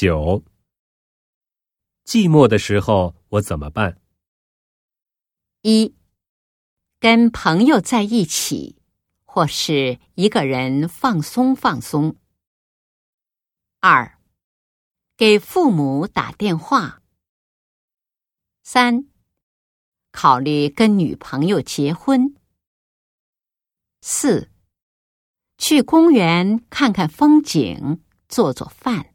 九。寂寞的时候我怎么办？一。跟朋友在一起或是一个人放松放松。二。给父母打电话。三。考虑跟女朋友结婚。四。去公园看看风景做做饭。